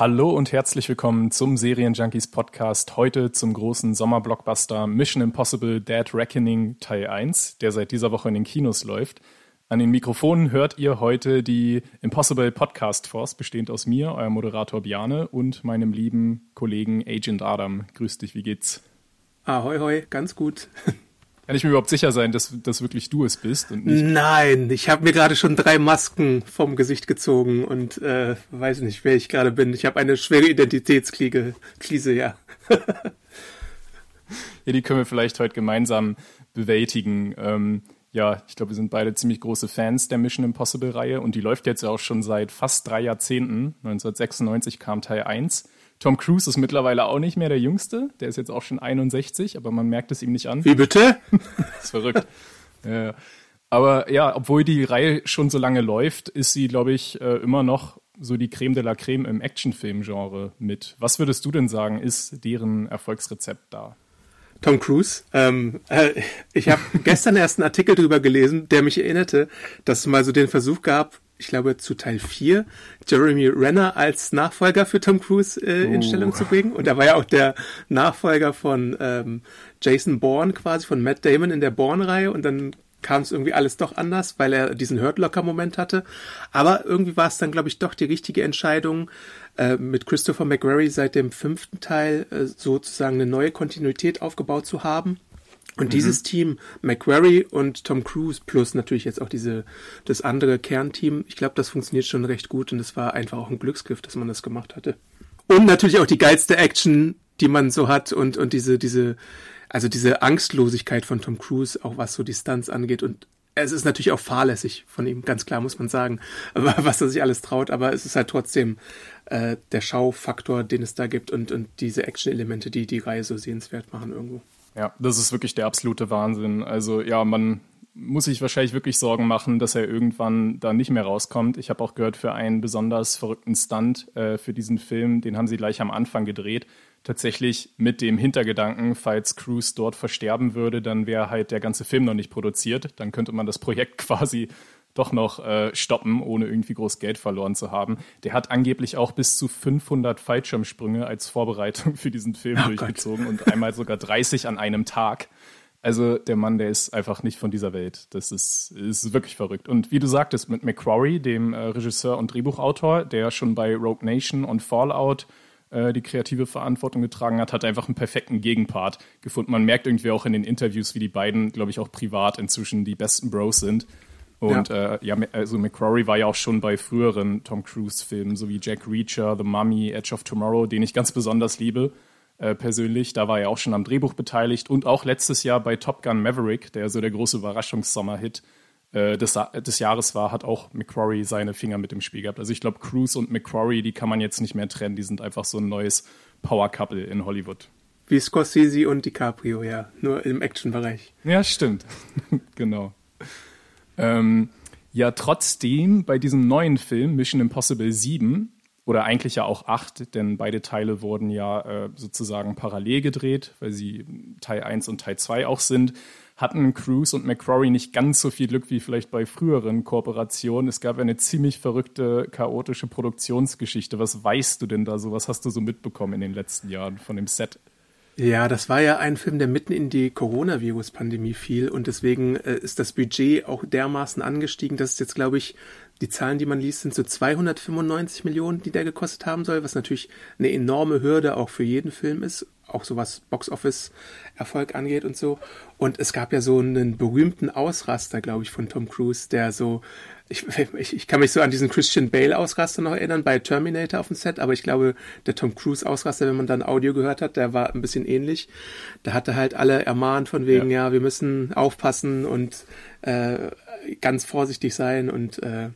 Hallo und herzlich willkommen zum Serienjunkies Podcast. Heute zum großen Sommerblockbuster Mission Impossible Dead Reckoning Teil 1, der seit dieser Woche in den Kinos läuft. An den Mikrofonen hört ihr heute die Impossible Podcast Force, bestehend aus mir, euer Moderator Biane und meinem lieben Kollegen Agent Adam. Grüß dich, wie geht's? Ahoi, hoi, ganz gut. Kann ich mir überhaupt sicher sein, dass, dass wirklich du es bist und nicht? Nein, ich habe mir gerade schon drei Masken vom Gesicht gezogen und äh, weiß nicht, wer ich gerade bin. Ich habe eine schwere Identitätskrise, ja. ja, die können wir vielleicht heute gemeinsam bewältigen. Ähm, ja, ich glaube, wir sind beide ziemlich große Fans der Mission Impossible-Reihe und die läuft jetzt ja auch schon seit fast drei Jahrzehnten. 1996 kam Teil 1. Tom Cruise ist mittlerweile auch nicht mehr der Jüngste. Der ist jetzt auch schon 61, aber man merkt es ihm nicht an. Wie bitte? das ist verrückt. ja. Aber ja, obwohl die Reihe schon so lange läuft, ist sie, glaube ich, äh, immer noch so die Creme de la Creme im Actionfilm-Genre mit. Was würdest du denn sagen, ist deren Erfolgsrezept da? Tom Cruise. Ähm, äh, ich habe gestern erst einen Artikel drüber gelesen, der mich erinnerte, dass es mal so den Versuch gab, ich glaube zu Teil 4, Jeremy Renner als Nachfolger für Tom Cruise äh, in uh. Stellung zu bringen. Und er war ja auch der Nachfolger von ähm, Jason Bourne quasi, von Matt Damon in der Bourne-Reihe. Und dann kam es irgendwie alles doch anders, weil er diesen Hurt-Locker-Moment hatte. Aber irgendwie war es dann, glaube ich, doch die richtige Entscheidung, äh, mit Christopher McQuarrie seit dem fünften Teil äh, sozusagen eine neue Kontinuität aufgebaut zu haben und mhm. dieses Team, McQuarrie und Tom Cruise, plus natürlich jetzt auch diese, das andere Kernteam, ich glaube, das funktioniert schon recht gut und es war einfach auch ein Glücksgriff, dass man das gemacht hatte. Und natürlich auch die geilste Action, die man so hat und, und diese, diese, also diese Angstlosigkeit von Tom Cruise, auch was so Distanz angeht und es ist natürlich auch fahrlässig von ihm, ganz klar muss man sagen, was er sich alles traut, aber es ist halt trotzdem äh, der Schaufaktor, den es da gibt und, und diese Action-Elemente, die die Reihe so sehenswert machen irgendwo. Ja, das ist wirklich der absolute Wahnsinn. Also ja, man muss sich wahrscheinlich wirklich Sorgen machen, dass er irgendwann da nicht mehr rauskommt. Ich habe auch gehört, für einen besonders verrückten Stunt äh, für diesen Film, den haben sie gleich am Anfang gedreht. Tatsächlich mit dem Hintergedanken, falls Cruise dort versterben würde, dann wäre halt der ganze Film noch nicht produziert. Dann könnte man das Projekt quasi doch noch äh, stoppen, ohne irgendwie groß Geld verloren zu haben. Der hat angeblich auch bis zu 500 Fallschirmsprünge als Vorbereitung für diesen Film oh durchgezogen Gott. und einmal sogar 30 an einem Tag. Also der Mann, der ist einfach nicht von dieser Welt. Das ist, ist wirklich verrückt. Und wie du sagtest, mit McQuarrie, dem äh, Regisseur und Drehbuchautor, der schon bei Rogue Nation und Fallout äh, die kreative Verantwortung getragen hat, hat einfach einen perfekten Gegenpart gefunden. Man merkt irgendwie auch in den Interviews, wie die beiden, glaube ich, auch privat inzwischen die besten Bros sind. Und ja. Äh, ja, also McCrory war ja auch schon bei früheren Tom Cruise-Filmen, so wie Jack Reacher, The Mummy, Edge of Tomorrow, den ich ganz besonders liebe äh, persönlich. Da war er auch schon am Drehbuch beteiligt und auch letztes Jahr bei Top Gun Maverick, der so der große Überraschungssommer-Hit äh, des, des Jahres war, hat auch McCrory seine Finger mit im Spiel gehabt. Also ich glaube, Cruise und McCrory, die kann man jetzt nicht mehr trennen. Die sind einfach so ein neues Power-Couple in Hollywood. Wie Scorsese und DiCaprio, ja. Nur im Action-Bereich. Ja, stimmt. genau. Ähm, ja, trotzdem bei diesem neuen Film Mission Impossible 7 oder eigentlich ja auch 8, denn beide Teile wurden ja äh, sozusagen parallel gedreht, weil sie Teil 1 und Teil 2 auch sind, hatten Cruise und McCrory nicht ganz so viel Glück wie vielleicht bei früheren Kooperationen. Es gab eine ziemlich verrückte, chaotische Produktionsgeschichte. Was weißt du denn da so? Was hast du so mitbekommen in den letzten Jahren von dem Set? Ja, das war ja ein Film, der mitten in die Coronavirus-Pandemie fiel und deswegen äh, ist das Budget auch dermaßen angestiegen, dass es jetzt, glaube ich, die Zahlen, die man liest, sind so 295 Millionen, die der gekostet haben soll, was natürlich eine enorme Hürde auch für jeden Film ist, auch so was Box-Office-Erfolg angeht und so. Und es gab ja so einen berühmten Ausraster, glaube ich, von Tom Cruise, der so ich, ich, ich kann mich so an diesen Christian Bale-Ausraster noch erinnern bei Terminator auf dem Set, aber ich glaube, der Tom Cruise-Ausraster, wenn man dann Audio gehört hat, der war ein bisschen ähnlich. Da hatte halt alle ermahnt von wegen, ja, ja wir müssen aufpassen und äh, ganz vorsichtig sein und äh,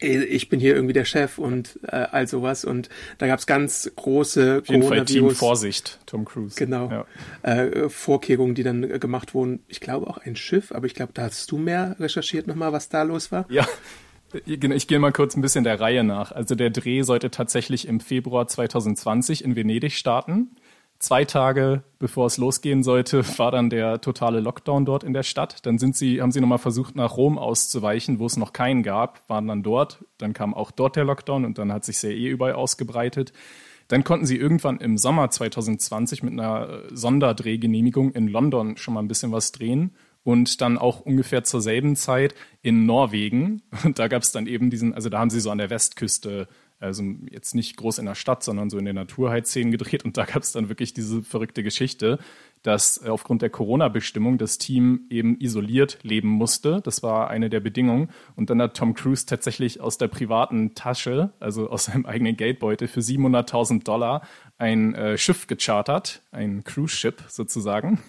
ich bin hier irgendwie der Chef und äh, all sowas. Und da gab es ganz große Team Vorsicht, Tom Cruise. Genau. Ja. Äh, Vorkehrungen, die dann gemacht wurden. Ich glaube auch ein Schiff, aber ich glaube, da hast du mehr recherchiert nochmal, was da los war. Ja. Ich gehe mal kurz ein bisschen der Reihe nach. Also der Dreh sollte tatsächlich im Februar 2020 in Venedig starten. Zwei Tage bevor es losgehen sollte, war dann der totale Lockdown dort in der Stadt. Dann sind sie, haben sie nochmal versucht, nach Rom auszuweichen, wo es noch keinen gab, waren dann dort. Dann kam auch dort der Lockdown und dann hat sich sehr eh überall ausgebreitet. Dann konnten sie irgendwann im Sommer 2020 mit einer Sonderdrehgenehmigung in London schon mal ein bisschen was drehen und dann auch ungefähr zur selben Zeit in Norwegen. Und da gab es dann eben diesen, also da haben sie so an der Westküste also jetzt nicht groß in der Stadt, sondern so in den Naturheitsszenen gedreht. Und da gab es dann wirklich diese verrückte Geschichte, dass äh, aufgrund der Corona-Bestimmung das Team eben isoliert leben musste. Das war eine der Bedingungen. Und dann hat Tom Cruise tatsächlich aus der privaten Tasche, also aus seinem eigenen Geldbeutel, für 700.000 Dollar ein äh, Schiff gechartert, ein Cruise-Ship sozusagen,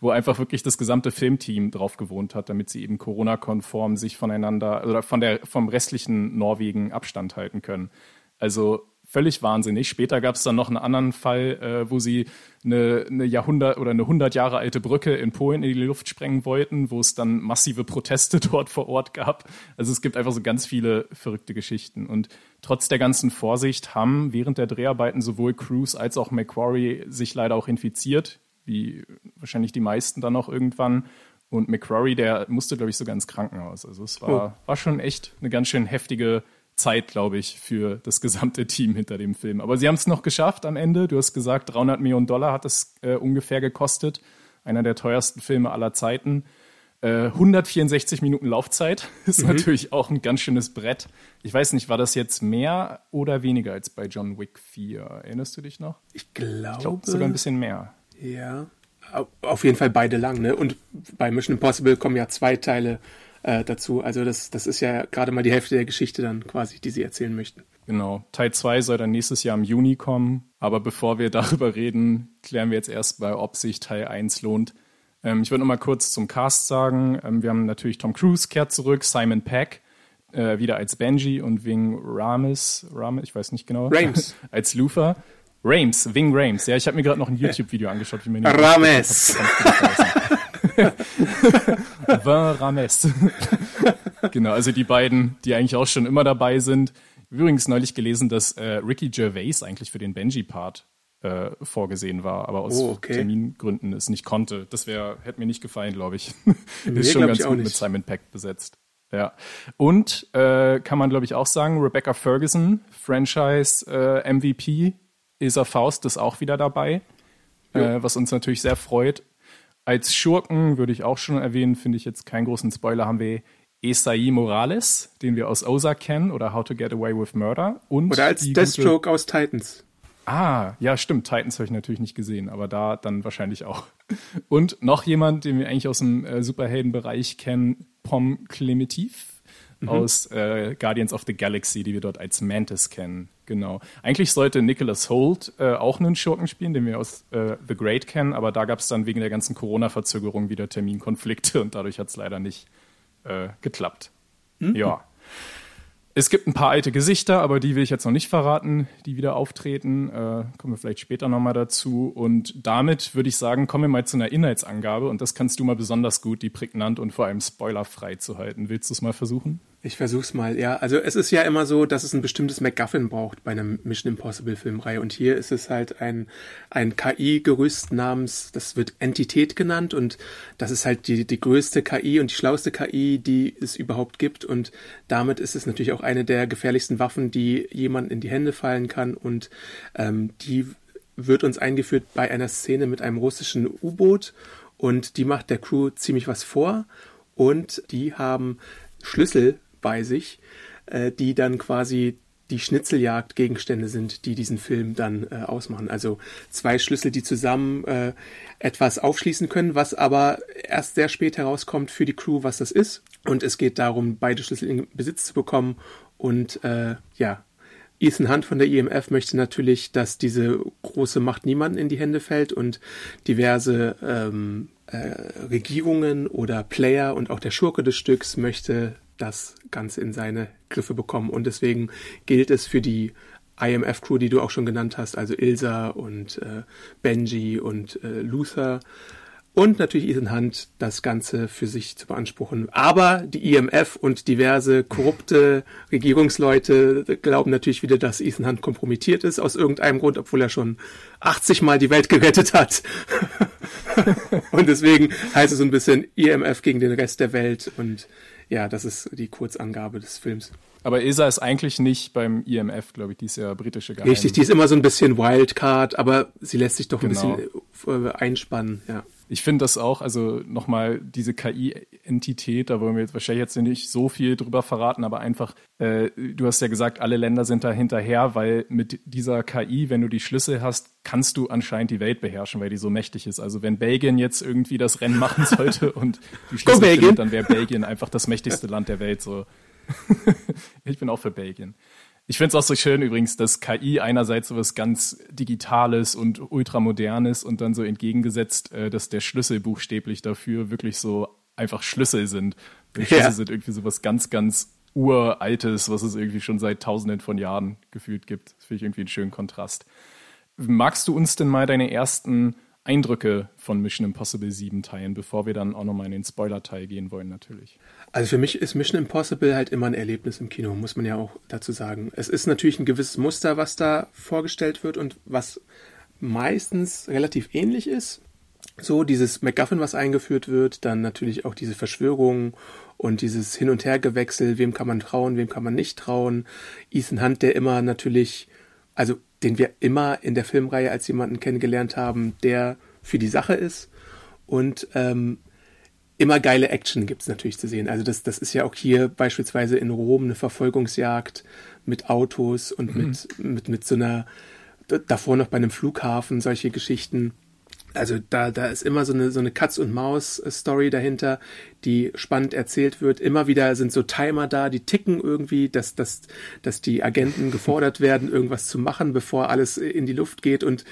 wo einfach wirklich das gesamte Filmteam drauf gewohnt hat, damit sie eben Corona-konform sich voneinander oder von der, vom restlichen Norwegen Abstand halten können. Also völlig wahnsinnig. Später gab es dann noch einen anderen Fall, äh, wo sie eine, eine Jahrhundert oder eine 100 Jahre alte Brücke in Polen in die Luft sprengen wollten, wo es dann massive Proteste dort vor Ort gab. Also es gibt einfach so ganz viele verrückte Geschichten. Und trotz der ganzen Vorsicht haben während der Dreharbeiten sowohl Cruise als auch McQuarrie sich leider auch infiziert, wie wahrscheinlich die meisten dann auch irgendwann. Und McQuarrie, der musste, glaube ich, sogar ins Krankenhaus. Also es war, oh. war schon echt eine ganz schön heftige Zeit, glaube ich, für das gesamte Team hinter dem Film. Aber sie haben es noch geschafft am Ende. Du hast gesagt, 300 Millionen Dollar hat es äh, ungefähr gekostet. Einer der teuersten Filme aller Zeiten. Äh, 164 Minuten Laufzeit ist mhm. natürlich auch ein ganz schönes Brett. Ich weiß nicht, war das jetzt mehr oder weniger als bei John Wick 4? Erinnerst du dich noch? Ich glaube. Ich glaube sogar ein bisschen mehr. Ja. Auf jeden Fall beide lang, ne? Und bei Mission Impossible kommen ja zwei Teile äh, dazu. Also das, das ist ja gerade mal die Hälfte der Geschichte dann quasi, die sie erzählen möchten. Genau. Teil 2 soll dann nächstes Jahr im Juni kommen. Aber bevor wir darüber reden, klären wir jetzt erstmal, ob sich Teil 1 lohnt. Ähm, ich würde noch mal kurz zum Cast sagen. Ähm, wir haben natürlich Tom Cruise kehrt zurück, Simon Peck äh, wieder als Benji und Wing Rames, Rames, ich weiß nicht genau, Rames. als Luther. Rames, Wing Rames. Ja, ich habe mir gerade noch ein YouTube-Video angeschaut, wie man ihn Rames. Vin Rames. genau, also die beiden, die eigentlich auch schon immer dabei sind. Übrigens neulich gelesen, dass äh, Ricky Gervais eigentlich für den Benji-Part äh, vorgesehen war, aber aus oh, okay. Termingründen es nicht konnte. Das wäre, hätte mir nicht gefallen, glaube ich. Nee, ist schon ganz gut mit Simon Peck besetzt. Ja. Und äh, kann man, glaube ich, auch sagen, Rebecca Ferguson, Franchise äh, MVP, Isa Faust ist auch wieder dabei, ja. äh, was uns natürlich sehr freut. Als Schurken würde ich auch schon erwähnen, finde ich jetzt keinen großen Spoiler, haben wir Esai Morales, den wir aus Ozark kennen, oder How to Get Away with Murder. Und oder als Deathstroke aus Titans. Ah, ja, stimmt. Titans habe ich natürlich nicht gesehen, aber da dann wahrscheinlich auch. Und noch jemand, den wir eigentlich aus dem äh, Superheldenbereich kennen, Pom Clemetif mhm. aus äh, Guardians of the Galaxy, die wir dort als Mantis kennen. Genau. Eigentlich sollte Nicholas Holt äh, auch einen Schurken spielen, den wir aus äh, The Great kennen, aber da gab es dann wegen der ganzen Corona-Verzögerung wieder Terminkonflikte und dadurch hat es leider nicht äh, geklappt. Mhm. Ja. Es gibt ein paar alte Gesichter, aber die will ich jetzt noch nicht verraten, die wieder auftreten. Äh, kommen wir vielleicht später nochmal dazu. Und damit würde ich sagen, kommen wir mal zu einer Inhaltsangabe. Und das kannst du mal besonders gut, die prägnant und vor allem spoilerfrei zu halten. Willst du es mal versuchen? Ich versuch's mal, ja. Also es ist ja immer so, dass es ein bestimmtes MacGuffin braucht bei einer Mission Impossible Filmreihe. Und hier ist es halt ein, ein KI-Gerüst namens, das wird Entität genannt und das ist halt die, die größte KI und die schlauste KI, die es überhaupt gibt. Und damit ist es natürlich auch eine der gefährlichsten Waffen, die jemand in die Hände fallen kann. Und ähm, die wird uns eingeführt bei einer Szene mit einem russischen U-Boot und die macht der Crew ziemlich was vor und die haben Schlüssel bei sich, äh, die dann quasi die Schnitzeljagd-Gegenstände sind, die diesen Film dann äh, ausmachen. Also zwei Schlüssel, die zusammen äh, etwas aufschließen können, was aber erst sehr spät herauskommt für die Crew, was das ist. Und es geht darum, beide Schlüssel in Besitz zu bekommen. Und äh, ja, Ethan Hunt von der IMF möchte natürlich, dass diese große Macht niemanden in die Hände fällt und diverse ähm, äh, Regierungen oder Player und auch der Schurke des Stücks möchte das Ganze in seine Griffe bekommen. Und deswegen gilt es für die IMF-Crew, die du auch schon genannt hast, also Ilsa und äh, Benji und äh, Luther, und natürlich Ethan Hunt das Ganze für sich zu beanspruchen. Aber die IMF und diverse korrupte Regierungsleute glauben natürlich wieder, dass Ethan Hunt kompromittiert ist aus irgendeinem Grund, obwohl er schon 80 Mal die Welt gerettet hat. und deswegen heißt es so ein bisschen IMF gegen den Rest der Welt und ja, das ist die Kurzangabe des Films. Aber ESA ist eigentlich nicht beim IMF, glaube ich, die ist ja britische Geheim. Richtig, die ist immer so ein bisschen Wildcard, aber sie lässt sich doch ein genau. bisschen äh, einspannen, ja ich finde das auch, also nochmal diese KI-Entität, da wollen wir jetzt wahrscheinlich jetzt nicht so viel drüber verraten, aber einfach, äh, du hast ja gesagt, alle Länder sind da hinterher, weil mit dieser KI, wenn du die Schlüssel hast, kannst du anscheinend die Welt beherrschen, weil die so mächtig ist. Also wenn Belgien jetzt irgendwie das Rennen machen sollte und die Schlüssel findet, dann wäre Belgien einfach das mächtigste Land der Welt. So. ich bin auch für Belgien. Ich finde es auch so schön übrigens, dass KI einerseits so was ganz Digitales und Ultramodernes und dann so entgegengesetzt, äh, dass der Schlüssel buchstäblich dafür wirklich so einfach Schlüssel sind. Die Schlüssel ja. sind irgendwie so was ganz, ganz Uraltes, was es irgendwie schon seit tausenden von Jahren gefühlt gibt. Das finde ich irgendwie einen schönen Kontrast. Magst du uns denn mal deine ersten Eindrücke von Mission Impossible 7 teilen, bevor wir dann auch nochmal in den Spoiler-Teil gehen wollen, natürlich. Also für mich ist Mission Impossible halt immer ein Erlebnis im Kino, muss man ja auch dazu sagen. Es ist natürlich ein gewisses Muster, was da vorgestellt wird und was meistens relativ ähnlich ist. So dieses MacGuffin, was eingeführt wird, dann natürlich auch diese Verschwörungen und dieses Hin- und Hergewechsel, wem kann man trauen, wem kann man nicht trauen. Ethan Hunt, der immer natürlich, also den wir immer in der Filmreihe als jemanden kennengelernt haben, der für die Sache ist. Und ähm, immer geile Action gibt es natürlich zu sehen. Also das, das ist ja auch hier beispielsweise in Rom eine Verfolgungsjagd mit Autos und mhm. mit, mit, mit so einer, davor noch bei einem Flughafen, solche Geschichten. Also da, da ist immer so eine, so eine Katz- und Maus-Story dahinter, die spannend erzählt wird. Immer wieder sind so Timer da, die ticken irgendwie, dass, dass, dass die Agenten gefordert werden, irgendwas zu machen, bevor alles in die Luft geht und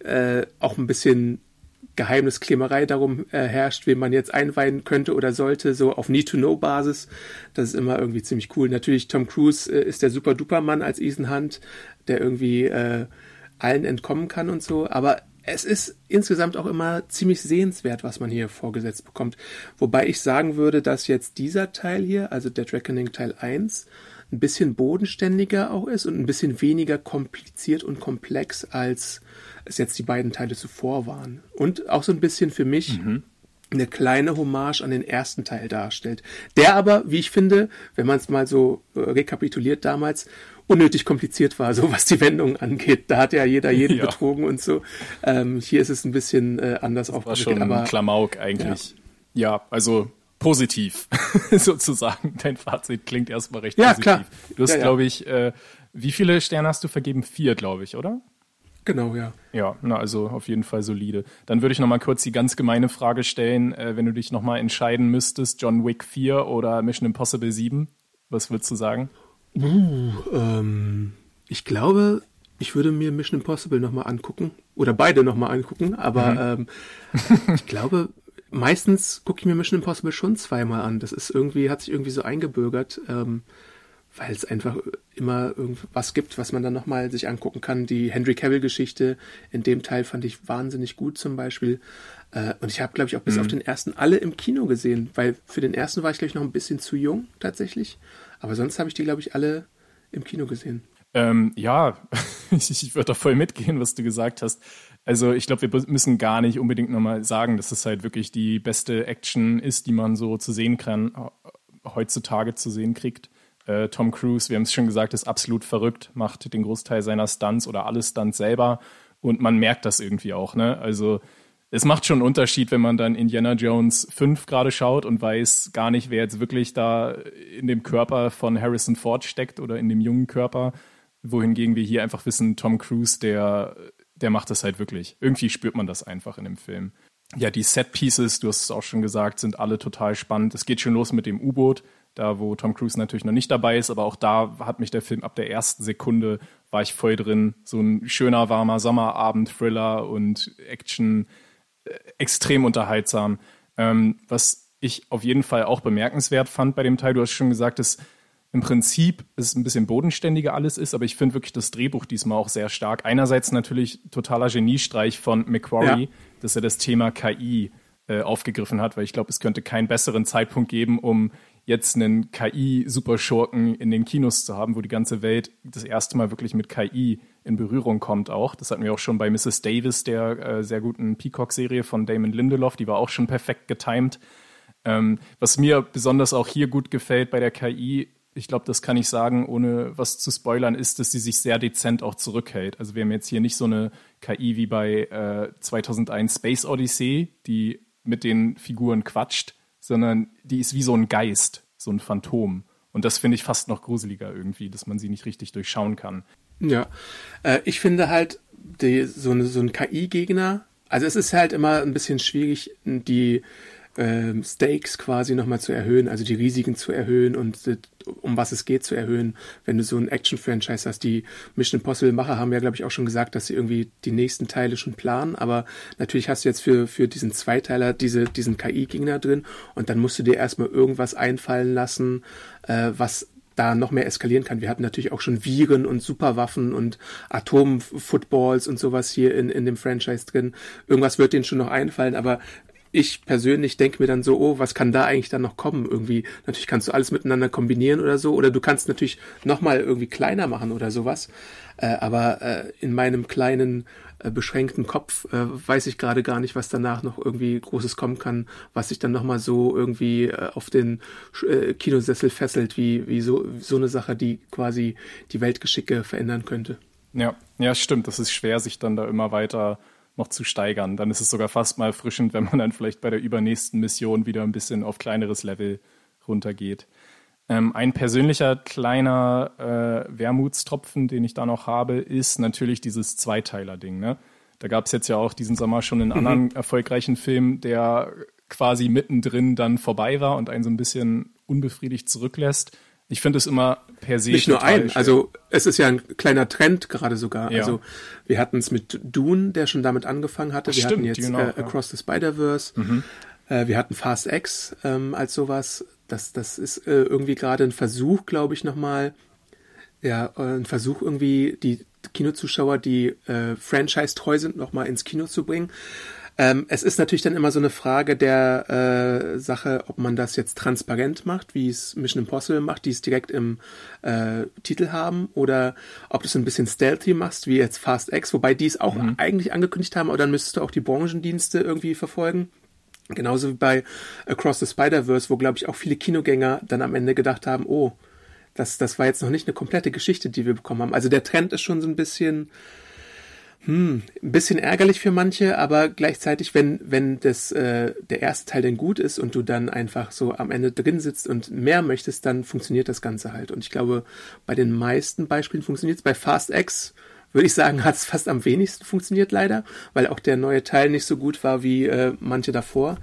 äh, auch ein bisschen Geheimnisklemerei darum äh, herrscht, wen man jetzt einweihen könnte oder sollte, so auf Need-to-Know-Basis. Das ist immer irgendwie ziemlich cool. Natürlich, Tom Cruise äh, ist der super-duper-Mann als Ethan Hunt, der irgendwie äh, allen entkommen kann und so. Aber es ist insgesamt auch immer ziemlich sehenswert, was man hier vorgesetzt bekommt. Wobei ich sagen würde, dass jetzt dieser Teil hier, also Dead Reckoning Teil 1, ein bisschen bodenständiger auch ist und ein bisschen weniger kompliziert und komplex, als es jetzt die beiden Teile zuvor waren. Und auch so ein bisschen für mich mhm. Eine kleine Hommage an den ersten Teil darstellt. Der aber, wie ich finde, wenn man es mal so äh, rekapituliert damals, unnötig kompliziert war, so was die Wendungen angeht. Da hat ja jeder jeden ja. betrogen und so. Ähm, hier ist es ein bisschen äh, anders das War schon aber, Klamauk eigentlich. Ja, ja also positiv sozusagen. Dein Fazit klingt erstmal recht ja, positiv. Klar. Du hast, ja, glaube ich, äh, wie viele Sterne hast du vergeben? Vier, glaube ich, oder? Genau, ja. Ja, na, also auf jeden Fall solide. Dann würde ich nochmal kurz die ganz gemeine Frage stellen, äh, wenn du dich nochmal entscheiden müsstest, John Wick 4 oder Mission Impossible 7, was würdest du sagen? Uh, ähm, ich glaube, ich würde mir Mission Impossible nochmal angucken. Oder beide nochmal angucken. Aber mhm. ähm, ich glaube, meistens gucke ich mir Mission Impossible schon zweimal an. Das ist irgendwie, hat sich irgendwie so eingebürgert, ähm, weil es einfach immer irgendwas gibt, was man dann nochmal sich angucken kann. Die Henry Cavill-Geschichte in dem Teil fand ich wahnsinnig gut zum Beispiel. Äh, und ich habe, glaube ich, auch bis mhm. auf den ersten alle im Kino gesehen, weil für den ersten war ich, glaube ich, noch ein bisschen zu jung tatsächlich. Aber sonst habe ich die, glaube ich, alle im Kino gesehen. Ähm, ja, ich würde da voll mitgehen, was du gesagt hast. Also ich glaube, wir müssen gar nicht unbedingt nochmal sagen, dass es halt wirklich die beste Action ist, die man so zu sehen kann, heutzutage zu sehen kriegt. Äh, Tom Cruise, wir haben es schon gesagt, ist absolut verrückt, macht den Großteil seiner Stunts oder alle Stunts selber und man merkt das irgendwie auch. Ne? Also es macht schon einen Unterschied, wenn man dann Indiana Jones 5 gerade schaut und weiß gar nicht, wer jetzt wirklich da in dem Körper von Harrison Ford steckt oder in dem jungen Körper. Wohingegen wir hier einfach wissen, Tom Cruise, der, der macht das halt wirklich. Irgendwie spürt man das einfach in dem Film. Ja, die Set Pieces, du hast es auch schon gesagt, sind alle total spannend. Es geht schon los mit dem U-Boot, da wo Tom Cruise natürlich noch nicht dabei ist, aber auch da hat mich der Film ab der ersten Sekunde war ich voll drin. So ein schöner, warmer Sommerabend, Thriller und Action extrem unterhaltsam. Ähm, was ich auf jeden Fall auch bemerkenswert fand bei dem Teil, du hast schon gesagt, dass im Prinzip es ein bisschen bodenständiger alles ist, aber ich finde wirklich das Drehbuch diesmal auch sehr stark. Einerseits natürlich totaler Geniestreich von McQuarrie, ja. dass er das Thema KI äh, aufgegriffen hat, weil ich glaube, es könnte keinen besseren Zeitpunkt geben, um jetzt einen KI-Superschurken in den Kinos zu haben, wo die ganze Welt das erste Mal wirklich mit KI in Berührung kommt auch. Das hatten wir auch schon bei Mrs. Davis, der äh, sehr guten Peacock-Serie von Damon Lindelof, die war auch schon perfekt getimed. Ähm, was mir besonders auch hier gut gefällt bei der KI, ich glaube, das kann ich sagen, ohne was zu spoilern, ist, dass sie sich sehr dezent auch zurückhält. Also wir haben jetzt hier nicht so eine KI wie bei äh, 2001 Space Odyssey, die mit den Figuren quatscht, sondern die ist wie so ein Geist, so ein Phantom. Und das finde ich fast noch gruseliger irgendwie, dass man sie nicht richtig durchschauen kann. Ja, äh, ich finde halt, die, so, so ein KI-Gegner, also es ist halt immer ein bisschen schwierig, die ähm, Stakes quasi nochmal zu erhöhen, also die Risiken zu erhöhen und äh, um was es geht zu erhöhen, wenn du so ein Action-Franchise hast. Die Mission Impossible-Macher haben ja, glaube ich, auch schon gesagt, dass sie irgendwie die nächsten Teile schon planen, aber natürlich hast du jetzt für, für diesen Zweiteiler diese, diesen KI-Gegner drin und dann musst du dir erstmal irgendwas einfallen lassen, äh, was da noch mehr eskalieren kann. Wir hatten natürlich auch schon Viren und Superwaffen und Atomfootballs und sowas hier in, in dem Franchise drin. Irgendwas wird denen schon noch einfallen, aber ich persönlich denke mir dann so, oh, was kann da eigentlich dann noch kommen? Irgendwie, natürlich kannst du alles miteinander kombinieren oder so, oder du kannst natürlich nochmal irgendwie kleiner machen oder sowas. Äh, aber äh, in meinem kleinen, äh, beschränkten Kopf äh, weiß ich gerade gar nicht, was danach noch irgendwie Großes kommen kann, was sich dann nochmal so irgendwie äh, auf den äh, Kinosessel fesselt, wie, wie so, so eine Sache, die quasi die Weltgeschicke verändern könnte. Ja, ja, stimmt. Das ist schwer, sich dann da immer weiter noch zu steigern. Dann ist es sogar fast mal erfrischend, wenn man dann vielleicht bei der übernächsten Mission wieder ein bisschen auf kleineres Level runtergeht. Ähm, ein persönlicher kleiner äh, Wermutstropfen, den ich da noch habe, ist natürlich dieses Zweiteiler-Ding. Ne? Da gab es jetzt ja auch diesen Sommer schon einen mhm. anderen erfolgreichen Film, der quasi mittendrin dann vorbei war und einen so ein bisschen unbefriedigt zurücklässt. Ich finde es immer per se. Nicht nur ein, schön. also es ist ja ein kleiner Trend gerade sogar. Ja. Also wir hatten es mit Dune, der schon damit angefangen hatte. Ach, wir stimmt, hatten jetzt genau, äh, Across ja. the Spider-Verse. Mhm. Äh, wir hatten Fast X ähm, als sowas. Das, das ist äh, irgendwie gerade ein Versuch, glaube ich, nochmal. Ja, äh, ein Versuch irgendwie, die Kinozuschauer, die äh, franchise-treu sind, nochmal ins Kino zu bringen. Ähm, es ist natürlich dann immer so eine Frage der äh, Sache, ob man das jetzt transparent macht, wie es Mission Impossible macht, die es direkt im äh, Titel haben, oder ob du es ein bisschen stealthy machst, wie jetzt Fast X, wobei die es auch mhm. eigentlich angekündigt haben, aber dann müsstest du auch die Branchendienste irgendwie verfolgen. Genauso wie bei Across the Spider-Verse, wo, glaube ich, auch viele Kinogänger dann am Ende gedacht haben, oh, das, das war jetzt noch nicht eine komplette Geschichte, die wir bekommen haben. Also der Trend ist schon so ein bisschen hm, ein bisschen ärgerlich für manche, aber gleichzeitig, wenn, wenn das, äh, der erste Teil denn gut ist und du dann einfach so am Ende drin sitzt und mehr möchtest, dann funktioniert das Ganze halt. Und ich glaube, bei den meisten Beispielen funktioniert es. Bei Fast X würde ich sagen, hat es fast am wenigsten funktioniert leider, weil auch der neue Teil nicht so gut war wie äh, manche davor.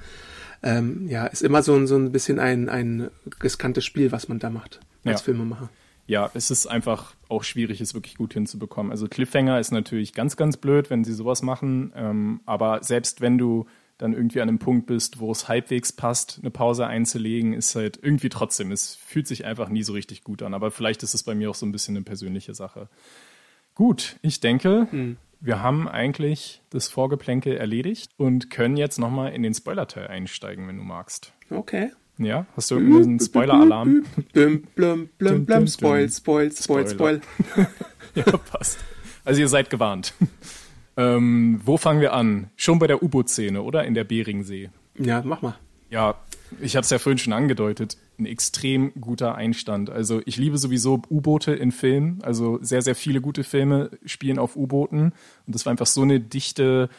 Ähm, ja, ist immer so, so ein bisschen ein, ein riskantes Spiel, was man da macht als ja. Filmemacher ja, es ist einfach auch schwierig, es wirklich gut hinzubekommen. Also Cliffhanger ist natürlich ganz, ganz blöd, wenn sie sowas machen. Ähm, aber selbst wenn du dann irgendwie an einem Punkt bist, wo es halbwegs passt, eine Pause einzulegen, ist halt irgendwie trotzdem, es fühlt sich einfach nie so richtig gut an. Aber vielleicht ist es bei mir auch so ein bisschen eine persönliche Sache. Gut, ich denke, hm. wir haben eigentlich das Vorgeplänkel erledigt und können jetzt nochmal in den Spoiler-Teil einsteigen, wenn du magst. Okay. Ja, hast du irgendeinen Spoiler-Alarm? Spoil, spoil, spoil, spoil. ja, passt. Also ihr seid gewarnt. Ähm, wo fangen wir an? Schon bei der U-Boot-Szene, oder? In der Beringsee. Ja, mach mal. Ja, ich habe es ja vorhin schon angedeutet. Ein extrem guter Einstand. Also ich liebe sowieso U-Boote in Filmen. Also sehr, sehr viele gute Filme spielen auf U-Booten. Und das war einfach so eine dichte,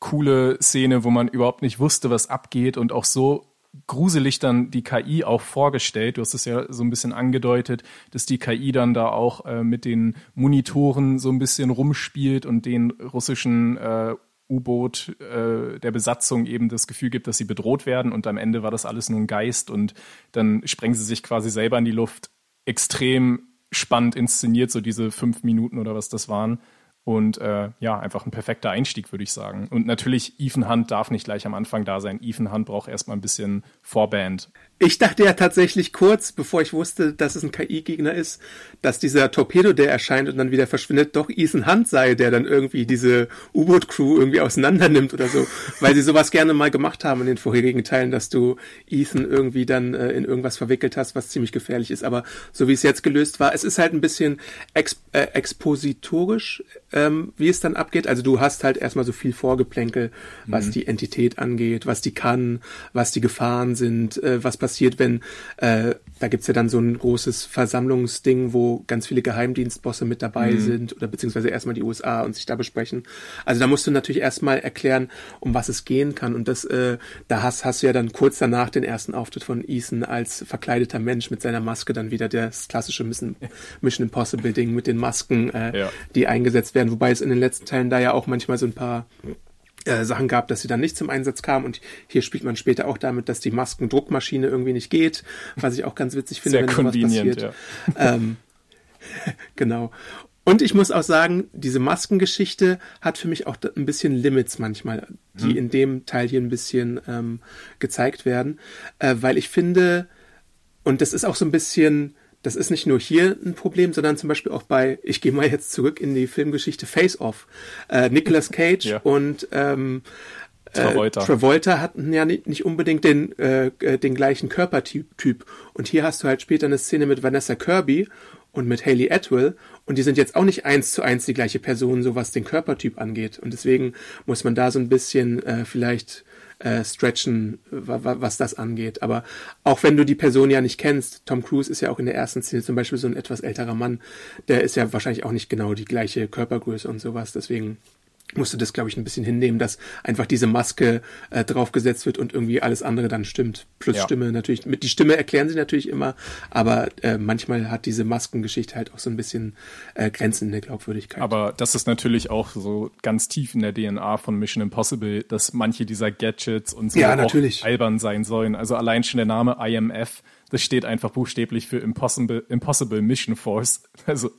coole Szene, wo man überhaupt nicht wusste, was abgeht und auch so gruselig dann die KI auch vorgestellt. Du hast es ja so ein bisschen angedeutet, dass die KI dann da auch äh, mit den Monitoren so ein bisschen rumspielt und den russischen äh, U-Boot äh, der Besatzung eben das Gefühl gibt, dass sie bedroht werden und am Ende war das alles nur ein Geist und dann sprengen sie sich quasi selber in die Luft. Extrem spannend inszeniert, so diese fünf Minuten oder was das waren. Und äh, ja, einfach ein perfekter Einstieg, würde ich sagen. Und natürlich, Ethan Hunt darf nicht gleich am Anfang da sein. Ethan Hunt braucht erstmal ein bisschen Vorband. Ich dachte ja tatsächlich kurz, bevor ich wusste, dass es ein KI-Gegner ist, dass dieser Torpedo, der erscheint und dann wieder verschwindet, doch Ethan Hunt sei, der dann irgendwie diese U-Boot-Crew irgendwie auseinander nimmt oder so. Weil sie sowas gerne mal gemacht haben in den vorherigen Teilen, dass du Ethan irgendwie dann äh, in irgendwas verwickelt hast, was ziemlich gefährlich ist. Aber so wie es jetzt gelöst war, es ist halt ein bisschen ex äh, expositorisch, ähm, wie es dann abgeht. Also du hast halt erstmal so viel Vorgeplänkel, was mhm. die Entität angeht, was die kann, was die Gefahren sind, äh, was passiert, wenn, äh, da gibt's ja dann so ein großes Versammlungsding, wo ganz viele Geheimdienstbosse mit dabei mhm. sind oder beziehungsweise erstmal die USA und sich da besprechen. Also da musst du natürlich erstmal erklären, um was es gehen kann. Und das, äh, da hast, hast du ja dann kurz danach den ersten Auftritt von Ethan als verkleideter Mensch mit seiner Maske dann wieder das klassische Mission, Mission Impossible Ding mit den Masken, äh, ja. die eingesetzt werden, wobei es in den letzten Teilen da ja auch manchmal so ein paar äh, Sachen gab, dass sie dann nicht zum Einsatz kamen. Und hier spielt man später auch damit, dass die Maskendruckmaschine irgendwie nicht geht, was ich auch ganz witzig finde, Sehr wenn sowas passiert. Ja. Ähm, genau. Und ich muss auch sagen, diese Maskengeschichte hat für mich auch ein bisschen Limits manchmal, die hm. in dem Teil hier ein bisschen ähm, gezeigt werden, äh, weil ich finde, und das ist auch so ein bisschen das ist nicht nur hier ein Problem, sondern zum Beispiel auch bei, ich gehe mal jetzt zurück in die Filmgeschichte Face Off. Äh, Nicolas Cage ja. und ähm, äh, Travolta. Travolta hatten ja nicht, nicht unbedingt den, äh, äh, den gleichen Körpertyp. Typ. Und hier hast du halt später eine Szene mit Vanessa Kirby und mit Haley Atwell und die sind jetzt auch nicht eins zu eins die gleiche Person, so was den Körpertyp angeht. Und deswegen muss man da so ein bisschen äh, vielleicht äh, stretchen, was das angeht. Aber auch wenn du die Person ja nicht kennst, Tom Cruise ist ja auch in der ersten Szene zum Beispiel so ein etwas älterer Mann, der ist ja wahrscheinlich auch nicht genau die gleiche Körpergröße und sowas. Deswegen musste das, glaube ich, ein bisschen hinnehmen, dass einfach diese Maske äh, draufgesetzt wird und irgendwie alles andere dann stimmt. Plus ja. Stimme natürlich. Mit die Stimme erklären sie natürlich immer, aber äh, manchmal hat diese Maskengeschichte halt auch so ein bisschen äh, Grenzen in der Glaubwürdigkeit. Aber das ist natürlich auch so ganz tief in der DNA von Mission Impossible, dass manche dieser Gadgets und so ja, auch natürlich. albern sein sollen. Also allein schon der Name IMF das steht einfach buchstäblich für Impossible, Impossible Mission Force. Also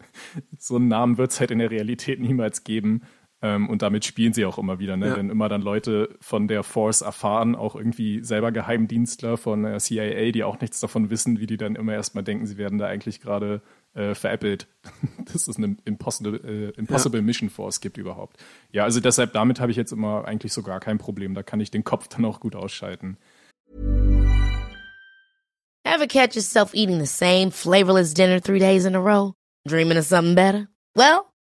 so einen Namen wird es halt in der Realität niemals geben. Ähm, und damit spielen sie auch immer wieder, ne? Ja. wenn immer dann Leute von der Force erfahren, auch irgendwie selber Geheimdienstler von der CIA, die auch nichts davon wissen, wie die dann immer erstmal denken, sie werden da eigentlich gerade äh, veräppelt, dass es eine Impossible, äh, Impossible ja. Mission Force gibt überhaupt. Ja, also deshalb, damit habe ich jetzt immer eigentlich so gar kein Problem. Da kann ich den Kopf dann auch gut ausschalten. Ever catch yourself eating the same flavorless dinner three days in a row? Dreaming of something better? Well,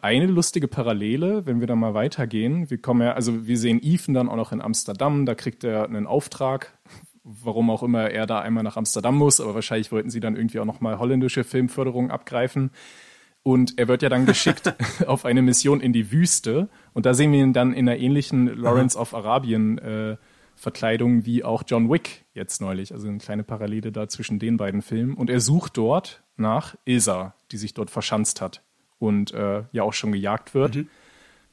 Eine lustige Parallele, wenn wir da mal weitergehen. Wir kommen ja, also wir sehen Ethan dann auch noch in Amsterdam, da kriegt er einen Auftrag, warum auch immer er da einmal nach Amsterdam muss, aber wahrscheinlich wollten sie dann irgendwie auch nochmal holländische Filmförderung abgreifen. Und er wird ja dann geschickt auf eine Mission in die Wüste. Und da sehen wir ihn dann in einer ähnlichen Lawrence of Arabien äh, Verkleidung wie auch John Wick jetzt neulich. Also eine kleine Parallele da zwischen den beiden Filmen. Und er sucht dort nach Ilsa, die sich dort verschanzt hat und äh, ja auch schon gejagt wird. Mhm.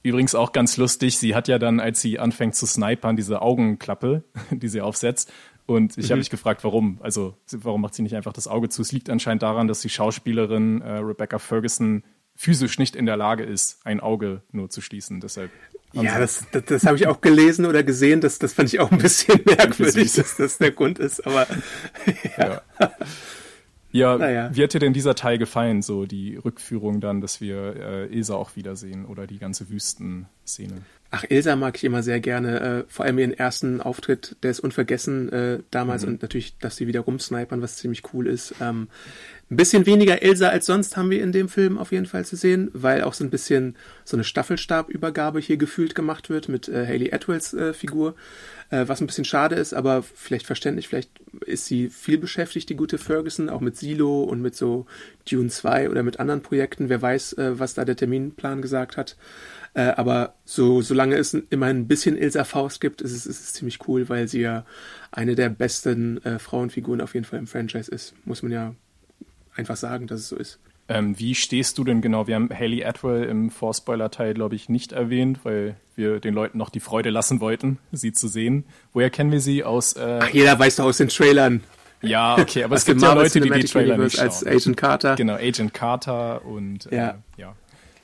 Übrigens auch ganz lustig, sie hat ja dann, als sie anfängt zu snipern, diese Augenklappe, die sie aufsetzt. Und ich mhm. habe mich gefragt, warum. Also, warum macht sie nicht einfach das Auge zu? Es liegt anscheinend daran, dass die Schauspielerin äh, Rebecca Ferguson physisch nicht in der Lage ist, ein Auge nur zu schließen. Deshalb. Ja, das, das, das habe ich auch gelesen oder gesehen. Das, das fand ich auch ein bisschen merkwürdig, dass das der Grund ist. Aber ja. ja. Ja, naja. wie hat dir denn dieser Teil gefallen, so die Rückführung dann, dass wir äh, Ilsa auch wiedersehen oder die ganze Wüstenszene? Ach, Ilsa mag ich immer sehr gerne. Äh, vor allem ihren ersten Auftritt, der ist unvergessen äh, damals mhm. und natürlich, dass sie wieder rumsnipern, was ziemlich cool ist. Ähm, ein bisschen weniger Ilsa als sonst haben wir in dem Film auf jeden Fall zu sehen, weil auch so ein bisschen so eine Staffelstabübergabe hier gefühlt gemacht wird mit äh, Haley Atwells äh, Figur äh, was ein bisschen schade ist, aber vielleicht verständlich, vielleicht ist sie viel beschäftigt, die gute Ferguson, auch mit Silo und mit so Dune 2 oder mit anderen Projekten. Wer weiß, äh, was da der Terminplan gesagt hat. Äh, aber so, solange es immer ein bisschen Ilsa Faust gibt, ist es, ist es ziemlich cool, weil sie ja eine der besten äh, Frauenfiguren auf jeden Fall im Franchise ist. Muss man ja einfach sagen, dass es so ist. Ähm, wie stehst du denn genau? Wir haben Haley Atwell im Vorspoiler-Teil, glaube ich, nicht erwähnt, weil wir den Leuten noch die Freude lassen wollten, sie zu sehen. Woher kennen wir sie? Aus. Äh Ach, jeder weiß doch aus den Trailern. Ja, okay, aber es gibt ja Leute, die die Trailer nicht schauen. Als Agent Carter. Genau, Agent Carter und ja. Äh, ja.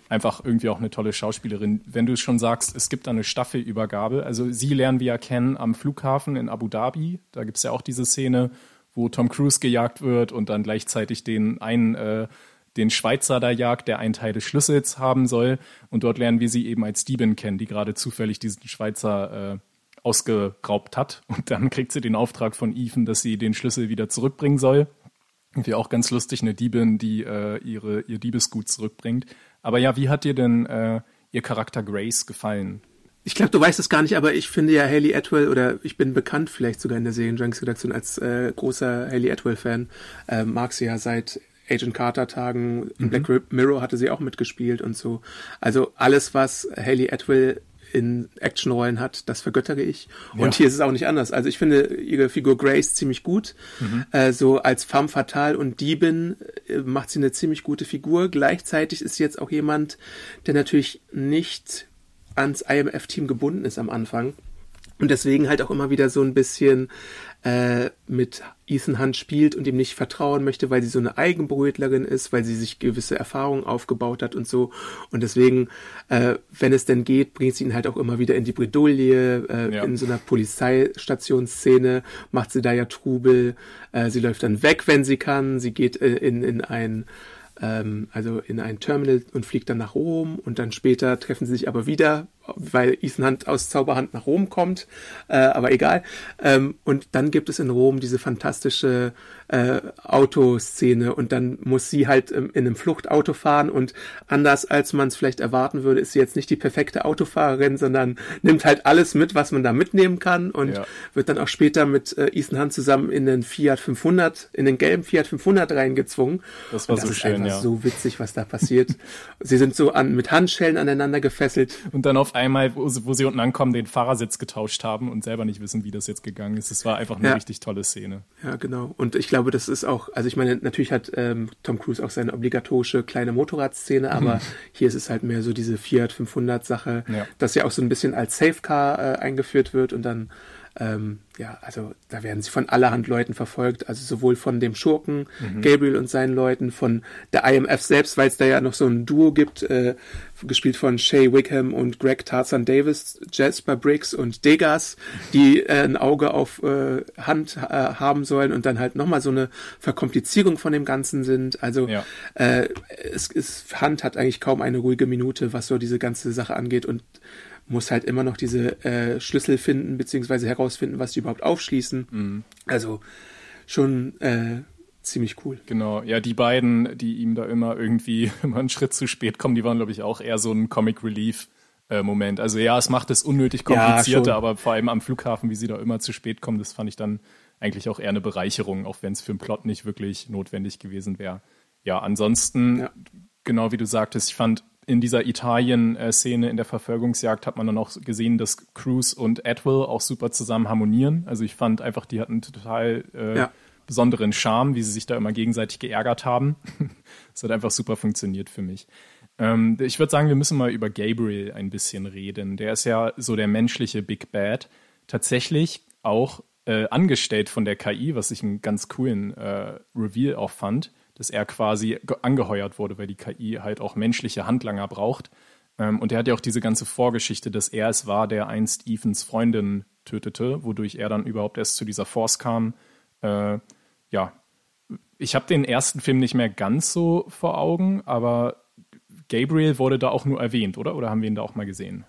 Einfach irgendwie auch eine tolle Schauspielerin. Wenn du schon sagst, es gibt da eine Staffelübergabe. Also sie lernen wir ja kennen am Flughafen in Abu Dhabi. Da gibt es ja auch diese Szene, wo Tom Cruise gejagt wird und dann gleichzeitig den einen äh, den Schweizer da jagt, der einen Teil des Schlüssels haben soll. Und dort lernen wir sie eben als Diebin kennen, die gerade zufällig diesen Schweizer äh, ausgeraubt hat. Und dann kriegt sie den Auftrag von Ethan, dass sie den Schlüssel wieder zurückbringen soll. Irgendwie auch ganz lustig, eine Diebin, die äh, ihre, ihr Diebesgut zurückbringt. Aber ja, wie hat dir denn äh, ihr Charakter Grace gefallen? Ich glaube, du weißt es gar nicht, aber ich finde ja Haley Atwell oder ich bin bekannt vielleicht sogar in der Serienjunks-Redaktion als äh, großer Haley Atwell-Fan. Äh, mag sie ja seit Agent Carter Tagen. Mhm. Black Mirror hatte sie auch mitgespielt und so. Also alles, was Haley Atwell in Actionrollen hat, das vergöttere ich. Und ja. hier ist es auch nicht anders. Also ich finde ihre Figur Grace ziemlich gut. Mhm. Äh, so als femme fatale und Diebin äh, macht sie eine ziemlich gute Figur. Gleichzeitig ist sie jetzt auch jemand, der natürlich nicht ans IMF-Team gebunden ist am Anfang. Und deswegen halt auch immer wieder so ein bisschen äh, mit Ethan Hunt spielt und ihm nicht vertrauen möchte, weil sie so eine Eigenbrötlerin ist, weil sie sich gewisse Erfahrungen aufgebaut hat und so. Und deswegen, äh, wenn es denn geht, bringt sie ihn halt auch immer wieder in die Bredouille, äh, ja. in so einer Polizeistationsszene, macht sie da ja Trubel. Äh, sie läuft dann weg, wenn sie kann. Sie geht äh, in, in ein ähm, also in ein Terminal und fliegt dann nach Rom und dann später treffen sie sich aber wieder weil Ethan aus Zauberhand nach Rom kommt, äh, aber egal. Ähm, und dann gibt es in Rom diese fantastische äh, Autoszene und dann muss sie halt ähm, in einem Fluchtauto fahren und anders als man es vielleicht erwarten würde, ist sie jetzt nicht die perfekte Autofahrerin, sondern nimmt halt alles mit, was man da mitnehmen kann und ja. wird dann auch später mit äh, Ethan Hunt zusammen in den Fiat 500, in den gelben Fiat 500 reingezwungen. Das war das so schön, ja. so witzig, was da passiert. sie sind so an, mit Handschellen aneinander gefesselt. Und dann auf einmal, wo sie, wo sie unten ankommen, den Fahrersitz getauscht haben und selber nicht wissen, wie das jetzt gegangen ist. Es war einfach eine ja. richtig tolle Szene. Ja, genau. Und ich glaube, das ist auch, also ich meine, natürlich hat ähm, Tom Cruise auch seine obligatorische kleine Motorradszene, aber mhm. hier ist es halt mehr so diese Fiat 500 Sache, ja. dass ja auch so ein bisschen als Safecar äh, eingeführt wird und dann ähm, ja, also da werden sie von allerhand Leuten verfolgt, also sowohl von dem Schurken mhm. Gabriel und seinen Leuten, von der IMF selbst, weil es da ja noch so ein Duo gibt, äh, gespielt von Shay Wickham und Greg Tarzan Davis, Jasper Briggs und Degas, die äh, ein Auge auf äh, Hand äh, haben sollen und dann halt nochmal so eine Verkomplizierung von dem Ganzen sind. Also ja. äh, es ist, Hand hat eigentlich kaum eine ruhige Minute, was so diese ganze Sache angeht und muss halt immer noch diese äh, Schlüssel finden, beziehungsweise herausfinden, was die überhaupt aufschließen. Mhm. Also schon äh, ziemlich cool. Genau, ja, die beiden, die ihm da immer irgendwie immer einen Schritt zu spät kommen, die waren, glaube ich, auch eher so ein Comic Relief. Äh, Moment. Also ja, es macht es unnötig komplizierter, ja, aber vor allem am Flughafen, wie sie da immer zu spät kommen, das fand ich dann eigentlich auch eher eine Bereicherung, auch wenn es für den Plot nicht wirklich notwendig gewesen wäre. Ja, ansonsten, ja. genau wie du sagtest, ich fand in dieser Italien-Szene in der Verfolgungsjagd hat man dann auch gesehen, dass Cruz und Atwell auch super zusammen harmonieren. Also ich fand einfach, die hatten total äh, ja. besonderen Charme, wie sie sich da immer gegenseitig geärgert haben. Es hat einfach super funktioniert für mich. Ähm, ich würde sagen, wir müssen mal über Gabriel ein bisschen reden. Der ist ja so der menschliche Big Bad. Tatsächlich auch äh, angestellt von der KI, was ich einen ganz coolen äh, Reveal auch fand dass er quasi angeheuert wurde, weil die KI halt auch menschliche Handlanger braucht. Ähm, und er hat ja auch diese ganze Vorgeschichte, dass er es war, der einst Ethans Freundin tötete, wodurch er dann überhaupt erst zu dieser Force kam. Äh, ja, ich habe den ersten Film nicht mehr ganz so vor Augen, aber Gabriel wurde da auch nur erwähnt, oder? Oder haben wir ihn da auch mal gesehen?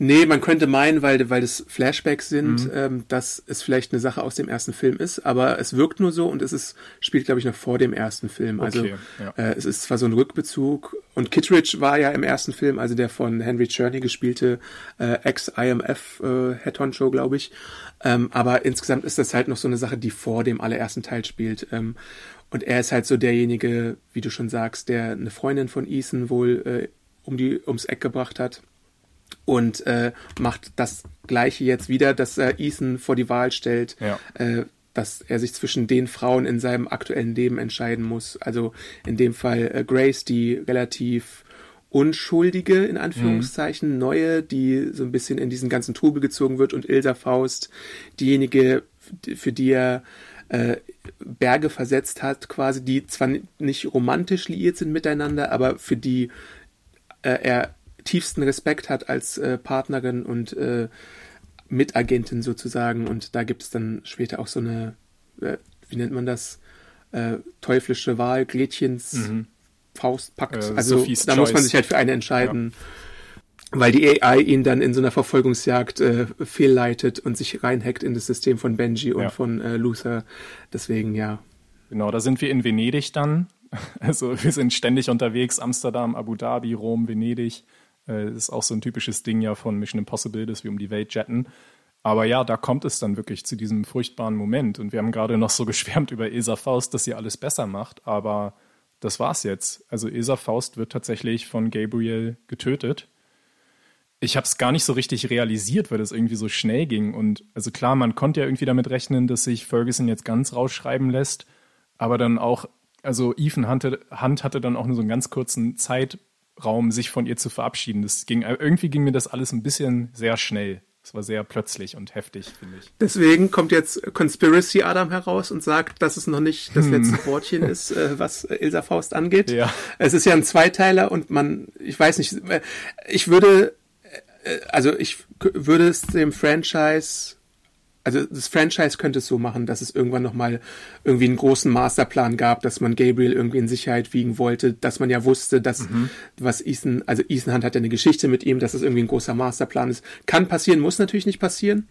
Nee, man könnte meinen, weil, weil das Flashbacks sind, mhm. ähm, dass es vielleicht eine Sache aus dem ersten Film ist, aber es wirkt nur so und es ist, spielt, glaube ich, noch vor dem ersten Film. Also okay, ja. äh, es ist zwar so ein Rückbezug und Kittredge war ja im ersten Film, also der von Henry Cherney gespielte äh, Ex-IMF äh, Head Honcho, glaube ich. Ähm, aber insgesamt ist das halt noch so eine Sache, die vor dem allerersten Teil spielt. Ähm, und er ist halt so derjenige, wie du schon sagst, der eine Freundin von Ethan wohl äh, um die ums Eck gebracht hat und äh, macht das Gleiche jetzt wieder, dass er Ethan vor die Wahl stellt, Ja. äh, dass er sich zwischen den Frauen in seinem aktuellen Leben entscheiden muss. Also in dem Fall äh, Grace, die relativ unschuldige, in Anführungszeichen, neue, die so ein bisschen in diesen ganzen Trubel gezogen wird und Ilsa Faust, diejenige, für die er äh, Berge versetzt hat, quasi, die zwar nicht romantisch liiert sind miteinander, aber für die äh, er tiefsten Respekt hat als äh, Partnerin und äh, Mitagentin sozusagen. Und da gibt es dann später auch so eine, äh, wie nennt man das, äh, teuflische Wahl, Gretchens Faustpakt. Äh, also Sophie's da muss man Choice. sich halt für eine entscheiden. Weil die AI ihn dann in so einer Verfolgungsjagd äh, fehlleitet und sich reinhackt in das System von Benji und Ja. von Luther. Deswegen, ja. Genau, da sind wir in Venedig dann. Also wir sind ständig unterwegs, Amsterdam, Abu Dhabi, Rom, Venedig. Äh, ist auch so ein typisches Ding ja von Mission Impossible, dass wir um die Welt jetten. Aber ja, da kommt es dann wirklich zu diesem furchtbaren Moment. Und wir haben gerade noch so geschwärmt über Esa Faust, dass sie alles besser macht. Aber das war's jetzt. Also Esa Faust wird tatsächlich von Gabriel getötet. Ich habe es gar nicht so richtig realisiert, weil das irgendwie so schnell ging. Und also klar, man konnte ja irgendwie damit rechnen, dass sich Ferguson jetzt ganz rausschreiben lässt. Aber dann auch, also Ethan Hunt hatte dann auch nur so einen ganz kurzen Zeitraum, sich von ihr zu verabschieden. Das ging, irgendwie ging mir das alles ein bisschen sehr schnell. Es war sehr plötzlich und heftig, finde ich. Deswegen kommt jetzt Conspiracy Adam heraus und sagt, dass es noch nicht das letzte Wortchen ist, äh, was äh, Ilsa Faust angeht. Ja. Es ist ja ein Zweiteiler und man, ich weiß nicht, äh, ich würde, äh, also ich würde es dem Franchise, also das Franchise könnte es so machen, dass es irgendwann nochmal irgendwie einen großen Masterplan gab, dass man Gabriel irgendwie in Sicherheit wiegen wollte, dass man ja wusste, dass was Ethan, also Ethan Hunt hat ja eine Geschichte mit ihm, dass es irgendwie ein großer Masterplan ist. Kann passieren, muss natürlich nicht passieren.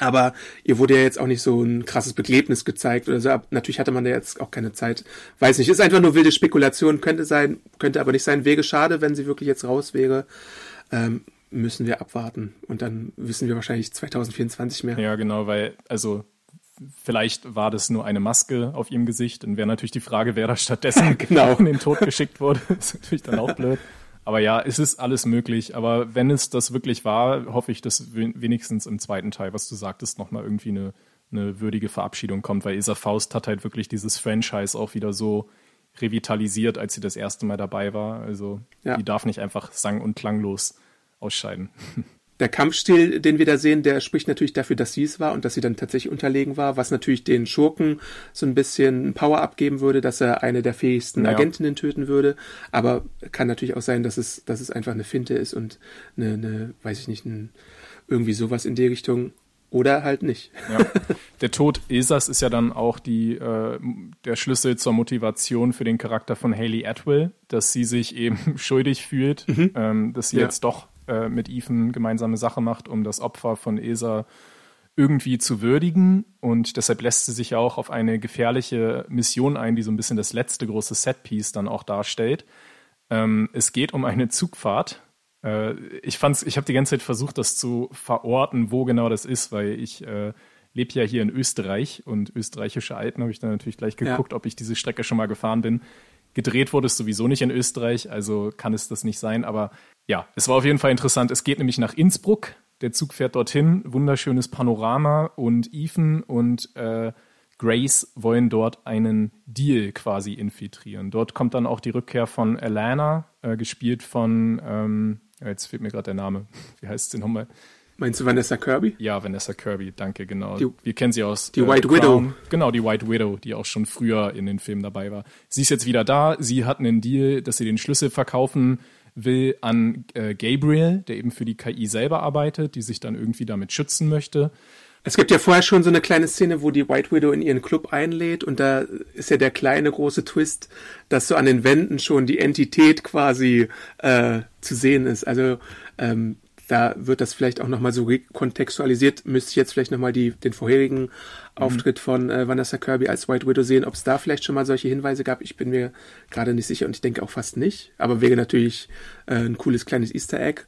Aber ihr wurde ja jetzt auch nicht so ein krasses Begräbnis gezeigt oder so. Natürlich hatte man da jetzt auch keine Zeit. Weiß nicht, ist einfach nur wilde Spekulation, könnte sein, könnte aber nicht sein. Wäre schade, wenn sie wirklich jetzt raus wäre. Ähm, müssen wir abwarten. Und dann wissen wir wahrscheinlich 2024 mehr. Ja, genau, weil, also vielleicht war das nur eine Maske auf ihrem Gesicht. Dann wäre natürlich die Frage, wer da stattdessen Genau. in den Tod geschickt wurde. ist natürlich dann auch blöd. Aber ja, es ist alles möglich. Aber wenn es das wirklich war, hoffe ich, dass we- wenigstens im zweiten Teil, was du sagtest, nochmal irgendwie eine, eine würdige Verabschiedung kommt, weil Isa Faust hat halt wirklich dieses Franchise auch wieder so revitalisiert, als sie das erste Mal dabei war. Also Ja. die darf nicht einfach sang- und klanglos ausscheiden. Der Kampfstil, den wir da sehen, der spricht natürlich dafür, dass sie es war und dass sie dann tatsächlich unterlegen war, was natürlich den Schurken so ein bisschen Power abgeben würde, dass er eine der fähigsten Ja. Agentinnen töten würde. Aber kann natürlich auch sein, dass es, dass es einfach eine Finte ist und eine, eine weiß ich nicht, ein, irgendwie sowas in die Richtung. Oder halt nicht. Ja. Der Tod Ilsas ist ja dann auch die, äh, der Schlüssel zur Motivation für den Charakter von Haley Atwell, dass sie sich eben schuldig fühlt, ähm, dass sie Ja. jetzt doch äh, mit Ethan gemeinsame Sache macht, um das Opfer von Ilsa irgendwie zu würdigen. Und deshalb lässt sie sich ja auch auf eine gefährliche Mission ein, die so ein bisschen das letzte große Setpiece dann auch darstellt. Ähm, es geht um eine Zugfahrt. Äh, ich fand's, ich habe die ganze Zeit versucht, das zu verorten, wo genau das ist, weil ich äh, lebe ja hier in Österreich und österreichische Alpen habe ich dann natürlich gleich Ja. geguckt, ob ich diese Strecke schon mal gefahren bin. Gedreht wurde es sowieso nicht in Österreich, also kann es das nicht sein. Aber ja, es war auf jeden Fall interessant. Es geht nämlich nach Innsbruck. Der Zug fährt dorthin. Wunderschönes Panorama und Ethan und äh, Grace wollen dort einen Deal quasi infiltrieren. Dort kommt dann auch die Rückkehr von Alana, äh, gespielt von, ähm, jetzt fehlt mir gerade der Name. Wie heißt sie nochmal? Meinst du Vanessa Kirby? Ja, Vanessa Kirby, danke, genau. Die- Wir kennen sie aus die White Widow. Genau, die White Widow, die auch schon früher in den Filmen dabei war. Sie ist jetzt wieder da. Sie hat einen Deal, dass sie den Schlüssel verkaufen will an äh, Gabriel, der eben für die KI selber arbeitet, die sich dann irgendwie damit schützen möchte. Es gibt ja vorher schon so eine kleine Szene, wo die White Widow in ihren Club einlädt und da ist ja der kleine große Twist, dass so an den Wänden schon die Entität quasi äh, zu sehen ist. Also ähm, da wird das vielleicht auch nochmal so kontextualisiert. Müsste ich jetzt vielleicht nochmal die, den vorherigen Auftritt von äh, Vanessa Kirby als White Widow sehen, ob es da vielleicht schon mal solche Hinweise gab. Ich bin mir gerade nicht sicher und ich denke auch fast nicht. Aber wäre natürlich äh, ein cooles kleines Easter Egg.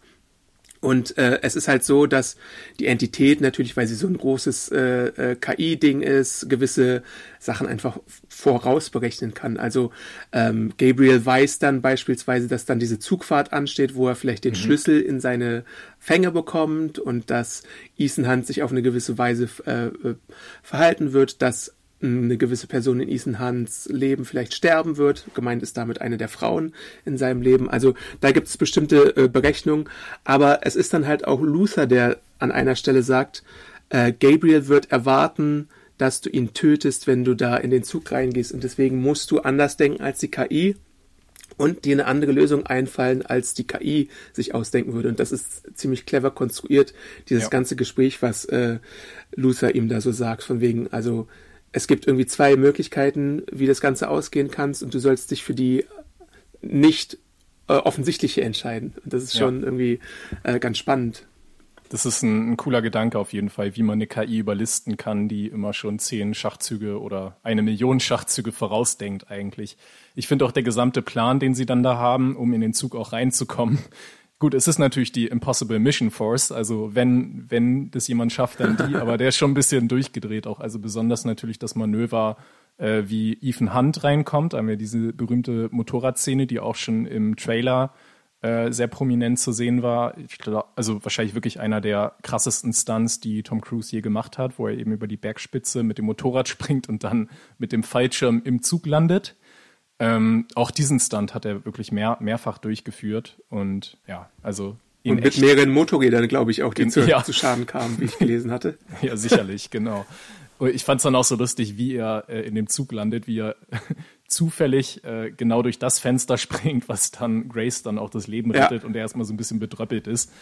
Und äh, es ist halt so, dass die Entität natürlich, weil sie so ein großes äh, äh, KI-Ding ist, gewisse Sachen einfach vorausberechnen kann. Also ähm, Gabriel weiß dann beispielsweise, dass dann diese Zugfahrt ansteht, wo er vielleicht den mhm. Schlüssel in seine Fänge bekommt und dass Ethan Hunt sich auf eine gewisse Weise äh, äh verhalten wird, dass eine gewisse Person in Ethan Hunts Leben vielleicht sterben wird. Gemeint ist damit eine der Frauen in seinem Leben. Also da gibt es bestimmte äh, Berechnungen. Aber es ist dann halt auch Luther, der an einer Stelle sagt, äh, Gabriel wird erwarten, dass du ihn tötest, wenn du da in den Zug reingehst. Und deswegen musst du anders denken als die KI und dir eine andere Lösung einfallen, als die KI sich ausdenken würde. Und das ist ziemlich clever konstruiert, dieses ja. ganze Gespräch, was äh, Luther ihm da so sagt, von wegen, also es gibt irgendwie zwei Möglichkeiten, wie das Ganze ausgehen kannst und du sollst dich für die nicht äh, offensichtliche entscheiden. Und das ist ja. schon irgendwie äh, ganz spannend. Das ist ein, ein, cooler Gedanke auf jeden Fall, wie man eine KI überlisten kann, die immer schon zehn Schachzüge oder eine Million Schachzüge vorausdenkt eigentlich. Ich finde auch der gesamte Plan, den sie dann da haben, um in den Zug auch reinzukommen, Gut, es ist natürlich die Impossible Mission Force, also wenn, wenn das jemand schafft, dann die, aber der ist schon ein bisschen durchgedreht auch. Also besonders natürlich das Manöver, äh, wie Ethan Hunt reinkommt, haben wir diese berühmte Motorradszene, die auch schon im Trailer äh, sehr prominent zu sehen war. Ich glaub, also wahrscheinlich wirklich einer der krassesten Stunts, die Tom Cruise je gemacht hat, wo er eben über die Bergspitze mit dem Motorrad springt und dann mit dem Fallschirm im Zug landet. Ähm, auch diesen Stunt hat er wirklich mehr, mehrfach durchgeführt und ja, also und mit mehreren Motorrädern, glaube ich, auch, die zu, ja. zu, Schaden kamen, wie ich gelesen hatte. ja, sicherlich, genau. Und ich fand es dann auch so lustig, wie er äh, in dem Zug landet, wie er zufällig äh, genau durch das Fenster springt, was dann Grace dann auch das Leben rettet ja. und er erstmal so ein bisschen betröppelt ist.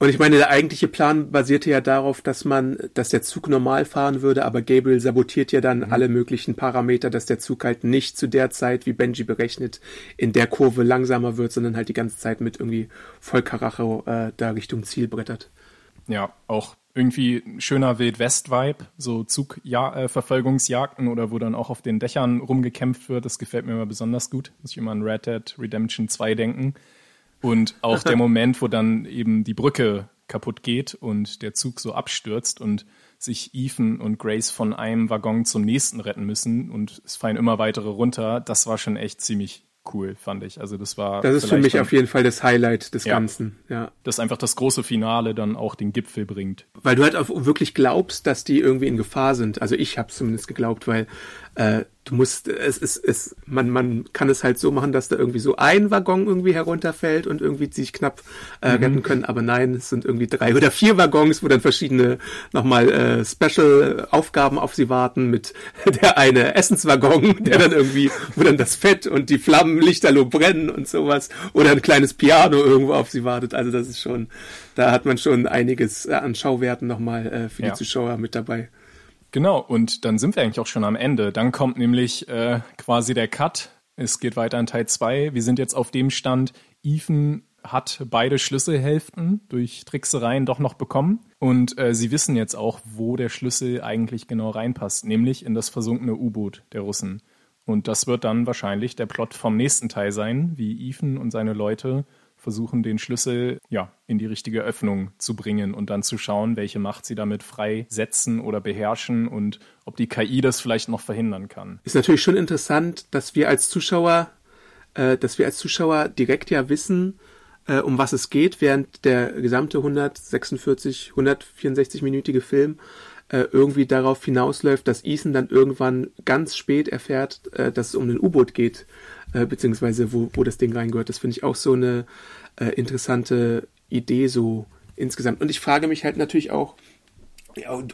Und ich meine, der eigentliche Plan basierte ja darauf, dass man, dass der Zug normal fahren würde, aber Gabriel sabotiert ja dann mhm. alle möglichen Parameter, dass der Zug halt nicht zu der Zeit, wie Benji berechnet, in der Kurve langsamer wird, sondern halt die ganze Zeit mit irgendwie Vollkaracho äh, da Richtung Ziel brettert. Ja, auch irgendwie schöner Wild-West-Vibe, so Zugverfolgungsjagden äh, oder wo dann auch auf den Dächern rumgekämpft wird. Das gefällt mir immer besonders gut. Muss ich immer an Red Dead Redemption 2 denken und auch der Moment, wo dann eben die Brücke kaputt geht und der Zug so abstürzt und sich Ethan und Grace von einem Waggon zum nächsten retten müssen und es fallen immer weitere runter, das war schon echt ziemlich cool, fand ich. Also das war. Das ist für mich dann, auf jeden Fall das Highlight des ja, Ganzen, ja. Dass einfach das große Finale dann auch den Gipfel bringt. Weil du halt auch wirklich glaubst, dass die irgendwie in Gefahr sind. Also ich habe zumindest geglaubt, weil äh, du musst, es ist, es, man, man kann es halt so machen, dass da irgendwie so ein Waggon irgendwie herunterfällt und irgendwie sich knapp äh, mhm. retten können, aber nein, es sind irgendwie drei oder vier Waggons, wo dann verschiedene nochmal äh, Special-Aufgaben auf sie warten, mit der eine Essenswaggon, der ja. dann irgendwie, wo dann das Fett und die Flammen lichterloh brennen und sowas, oder ein kleines Piano irgendwo auf sie wartet. Also das ist schon, da hat man schon einiges äh, an Schauwerten nochmal äh, für ja. die Zuschauer mit dabei. Genau, und dann sind wir eigentlich auch schon am Ende. Dann kommt nämlich äh, quasi der Cut. Es geht weiter in Teil 2. Wir sind jetzt auf dem Stand, Ethan hat beide Schlüsselhälften durch Tricksereien doch noch bekommen. Und äh, sie wissen jetzt auch, wo der Schlüssel eigentlich genau reinpasst, nämlich in das versunkene U-Boot der Russen. Und das wird dann wahrscheinlich der Plot vom nächsten Teil sein, wie Ethan und seine Leute versuchen, den Schlüssel ja, in die richtige Öffnung zu bringen und dann zu schauen, welche Macht sie damit freisetzen oder beherrschen und ob die KI das vielleicht noch verhindern kann. Ist natürlich schon interessant, dass wir als Zuschauer, äh, dass wir als Zuschauer direkt ja wissen, äh, um was es geht, während der gesamte 146, 164-minütige Film äh, irgendwie darauf hinausläuft, dass Ethan dann irgendwann ganz spät erfährt, äh, dass es um ein U-Boot geht äh, beziehungsweise wo, wo das Ding reingehört. Das finde ich auch so eine äh, interessante Idee so insgesamt. Und ich frage mich halt natürlich auch,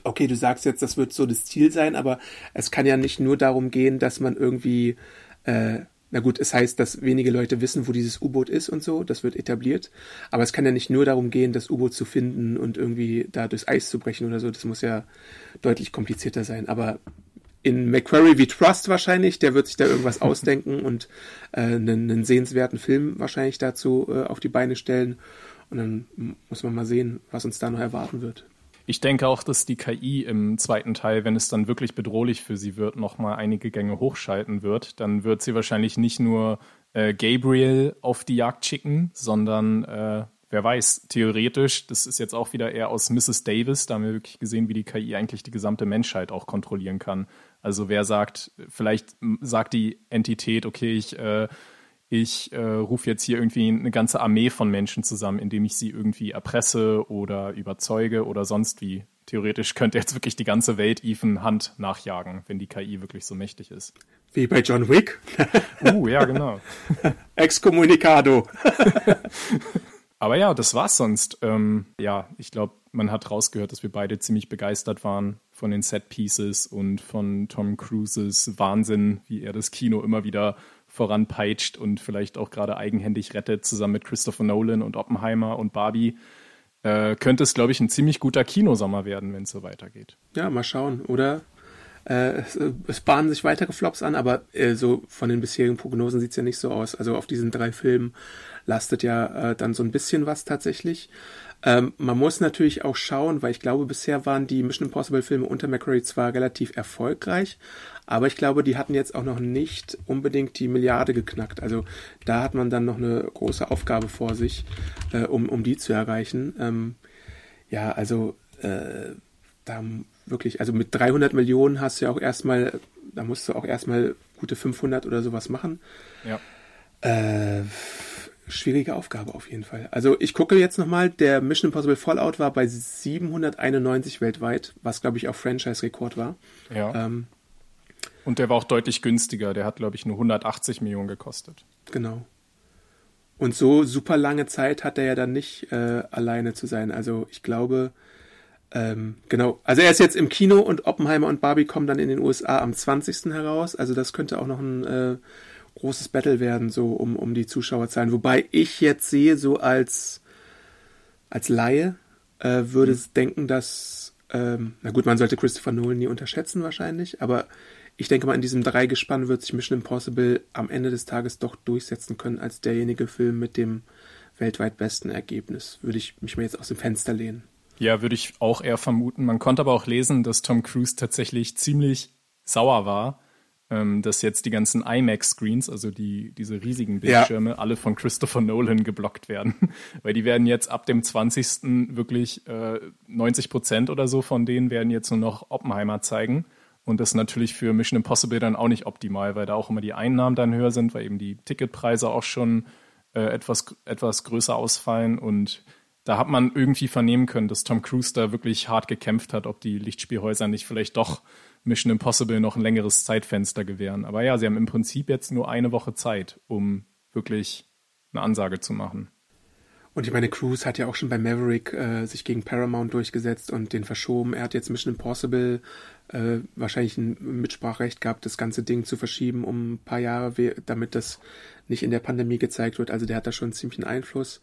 okay, du sagst jetzt, das wird so das Ziel sein, aber es kann ja nicht nur darum gehen, dass man irgendwie, äh, na gut, es heißt, dass wenige Leute wissen, wo dieses U-Boot ist und so, das wird etabliert. Aber es kann ja nicht nur darum gehen, das U-Boot zu finden und irgendwie da durchs Eis zu brechen oder so. Das muss ja deutlich komplizierter sein. Aber in Macquarie wie Trust wahrscheinlich, der wird sich da irgendwas ausdenken und äh, einen, einen sehenswerten Film wahrscheinlich dazu äh, auf die Beine stellen. Und dann muss man mal sehen, was uns da noch erwarten wird. Ich denke auch, dass die KI im zweiten Teil, wenn es dann wirklich bedrohlich für sie wird, nochmal einige Gänge hochschalten wird. Dann wird sie wahrscheinlich nicht nur äh, Gabriel auf die Jagd schicken, sondern äh, wer weiß, theoretisch, das ist jetzt auch wieder eher aus Mrs. Davis, da haben wir wirklich gesehen, wie die KI eigentlich die gesamte Menschheit auch kontrollieren kann. Also wer sagt, vielleicht sagt die Entität, okay, ich, äh, ich äh, rufe jetzt hier irgendwie eine ganze Armee von Menschen zusammen, indem ich sie irgendwie erpresse oder überzeuge oder sonst wie. Theoretisch könnte jetzt wirklich die ganze Welt Ethan Hand nachjagen, wenn die KI wirklich so mächtig ist. Wie bei John Wick. Uh, ja, genau. Excommunicado. Aber ja, das war's sonst. Ähm, ja, ich glaube, man hat rausgehört, dass wir beide ziemlich begeistert waren von den Set Pieces und von Tom Cruises Wahnsinn, wie er das Kino immer wieder voranpeitscht und vielleicht auch gerade eigenhändig rettet, zusammen mit Christopher Nolan und Oppenheimer und Barbie. Äh, könnte es, glaube ich, ein ziemlich guter Kinosommer werden, wenn es so weitergeht. Ja, mal schauen. Oder äh, es, es, bahnen sich weitere Flops an, aber äh, so von den bisherigen Prognosen sieht es ja nicht so aus. Also auf diesen drei Filmen lastet ja äh, dann so ein bisschen was tatsächlich. Ähm, man muss natürlich auch schauen, weil ich glaube, bisher waren die Mission Impossible Filme unter McCreary zwar relativ erfolgreich, aber ich glaube, die hatten jetzt auch noch nicht unbedingt die Milliarde geknackt. Also da hat man dann noch eine große Aufgabe vor sich, äh, um, um die zu erreichen. Ähm, ja, also äh, da wirklich, also mit 300 Millionen hast du ja auch erstmal, da musst du auch erstmal gute 500 oder sowas machen. Ja. Äh, schwierige Aufgabe auf jeden Fall. Also ich gucke jetzt nochmal, der Mission Impossible Fallout war bei 791 weltweit, was glaube ich auch Franchise-Rekord war. Ja. Ähm, und der war auch deutlich günstiger, der hat glaube ich nur 180 Millionen gekostet. Genau. Und so super lange Zeit hat er ja dann nicht äh, alleine zu sein. Also ich glaube, ähm, genau. Also er ist jetzt im Kino und Oppenheimer und Barbie kommen dann in den USA am 20. heraus. Also das könnte auch noch ein äh, großes Battle werden, so um, um die Zuschauerzahlen. Wobei ich jetzt sehe, so als, als Laie, äh, würde mhm. denken, dass, ähm, na gut, man sollte Christopher Nolan nie unterschätzen wahrscheinlich, aber ich denke mal, in diesem Dreigespann wird sich Mission Impossible am Ende des Tages doch durchsetzen können als derjenige Film mit dem weltweit besten Ergebnis. Würde ich mich mal jetzt aus dem Fenster lehnen. Ja, würde ich auch eher vermuten. Man konnte aber auch lesen, dass Tom Cruise tatsächlich ziemlich sauer war, ähm, dass jetzt die ganzen IMAX-Screens, also die, diese riesigen Bildschirme, ja. alle von Christopher Nolan geblockt werden. Weil die werden jetzt ab dem 20. wirklich äh, 90 Prozent oder so von denen werden jetzt nur noch Oppenheimer zeigen. Und das ist natürlich für Mission Impossible dann auch nicht optimal, weil da auch immer die Einnahmen dann höher sind, weil eben die Ticketpreise auch schon äh, etwas, etwas größer ausfallen. Und da hat man irgendwie vernehmen können, dass Tom Cruise da wirklich hart gekämpft hat, ob die Lichtspielhäuser nicht vielleicht doch Mission Impossible noch ein längeres Zeitfenster gewähren. Aber ja, sie haben im Prinzip jetzt nur eine Woche Zeit, um wirklich eine Ansage zu machen. Und ich meine, Cruise hat ja auch schon bei Maverick äh, sich gegen Paramount durchgesetzt und den verschoben. Er hat jetzt Mission Impossible äh, wahrscheinlich ein Mitspracherecht gehabt, das ganze Ding zu verschieben um ein paar Jahre, damit das nicht in der Pandemie gezeigt wird. Also der hat da schon ziemlich einen Einfluss.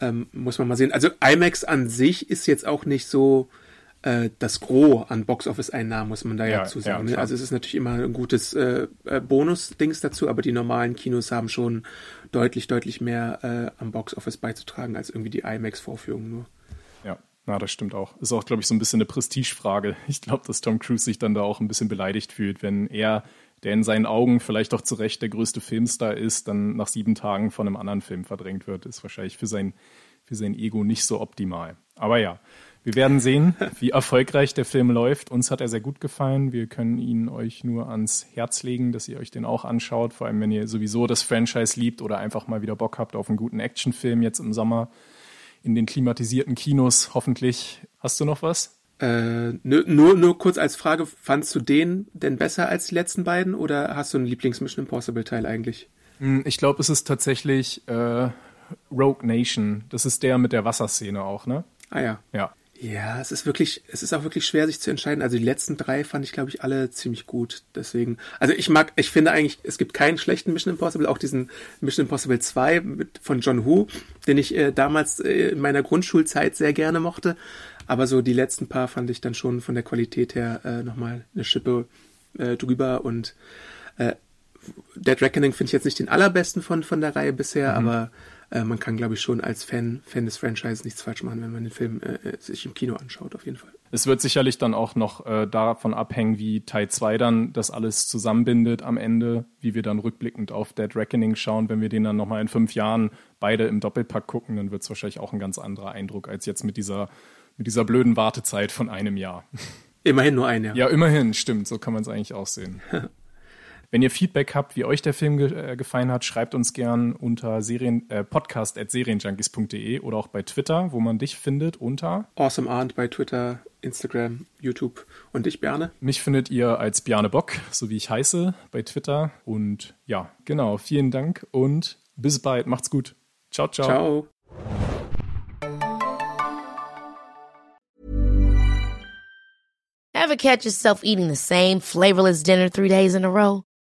Ähm, muss man mal sehen. Also IMAX an sich ist jetzt auch nicht so äh, das Gros an Box-Office-Einnahmen, muss man da ja, ja zu sagen. Ja, also es ist natürlich immer ein gutes äh, äh, Bonus-Dings dazu, aber die normalen Kinos haben schon deutlich, deutlich mehr äh, am Box-Office beizutragen als irgendwie die IMAX-Vorführung nur. Ja, na, das stimmt auch. Ist auch, glaube ich, so ein bisschen eine Prestigefrage. Ich glaube, dass Tom Cruise sich dann da auch ein bisschen beleidigt fühlt, wenn er, der in seinen Augen vielleicht auch zu Recht der größte Filmstar ist, dann nach sieben Tagen von einem anderen Film verdrängt wird. Ist wahrscheinlich für sein, für sein Ego nicht so optimal. Aber ja, wir werden sehen, wie erfolgreich der Film läuft. Uns hat er sehr gut gefallen. Wir können ihn euch nur ans Herz legen, dass ihr euch den auch anschaut. Vor allem, wenn ihr sowieso das Franchise liebt oder einfach mal wieder Bock habt auf einen guten Actionfilm jetzt im Sommer in den klimatisierten Kinos. Hoffentlich. Hast du noch was? Äh, nur, nur, nur kurz als Frage, fandst du den denn besser als die letzten beiden oder hast du einen Lieblings-Mission Impossible-Teil eigentlich? Hm, ich glaube, es ist tatsächlich äh, Rogue Nation. Das ist der mit der Wasserszene auch, ne? Ah ja. Ja. Ja, es ist wirklich, es ist auch wirklich schwer, sich zu entscheiden. Also die letzten drei fand ich, glaube ich, alle ziemlich gut. Deswegen, also ich mag, ich finde eigentlich, es gibt keinen schlechten Mission Impossible, auch diesen Mission Impossible 2 mit, von John Woo, den ich äh, damals äh, in meiner Grundschulzeit sehr gerne mochte. Aber so die letzten paar fand ich dann schon von der Qualität her äh, nochmal eine Schippe äh, drüber und äh, Dead Reckoning finde ich jetzt nicht den allerbesten von, von der Reihe bisher, mhm. aber äh, man kann, glaube ich, schon als Fan, Fan des Franchises nichts falsch machen, wenn man den Film äh, äh sich im Kino anschaut, auf jeden Fall. Es wird sicherlich dann auch noch äh, davon abhängen, wie Teil 2 dann das alles zusammenbindet am Ende, wie wir dann rückblickend auf Dead Reckoning schauen. Wenn wir den dann nochmal in fünf Jahren beide im Doppelpack gucken, dann wird es wahrscheinlich auch ein ganz anderer Eindruck als jetzt mit dieser, mit dieser blöden Wartezeit von einem Jahr. Immerhin nur ein Jahr. Ja, immerhin, stimmt. So kann man es eigentlich auch sehen. Wenn ihr Feedback habt, wie euch der Film ge äh, gefallen hat, schreibt uns gern unter Serien, äh, podcast.serienjunkies.de oder auch bei Twitter, wo man dich findet, unter Awesome Arndt bei Twitter, Instagram, YouTube und ich, Bjarne. Mich findet ihr als Bjarne Bock, so wie ich heiße, bei Twitter. Und ja, genau, vielen Dank und bis bald. Macht's gut. Ciao, ciao. Ciao. Ever catch yourself eating the same flavorless dinner three days in a row?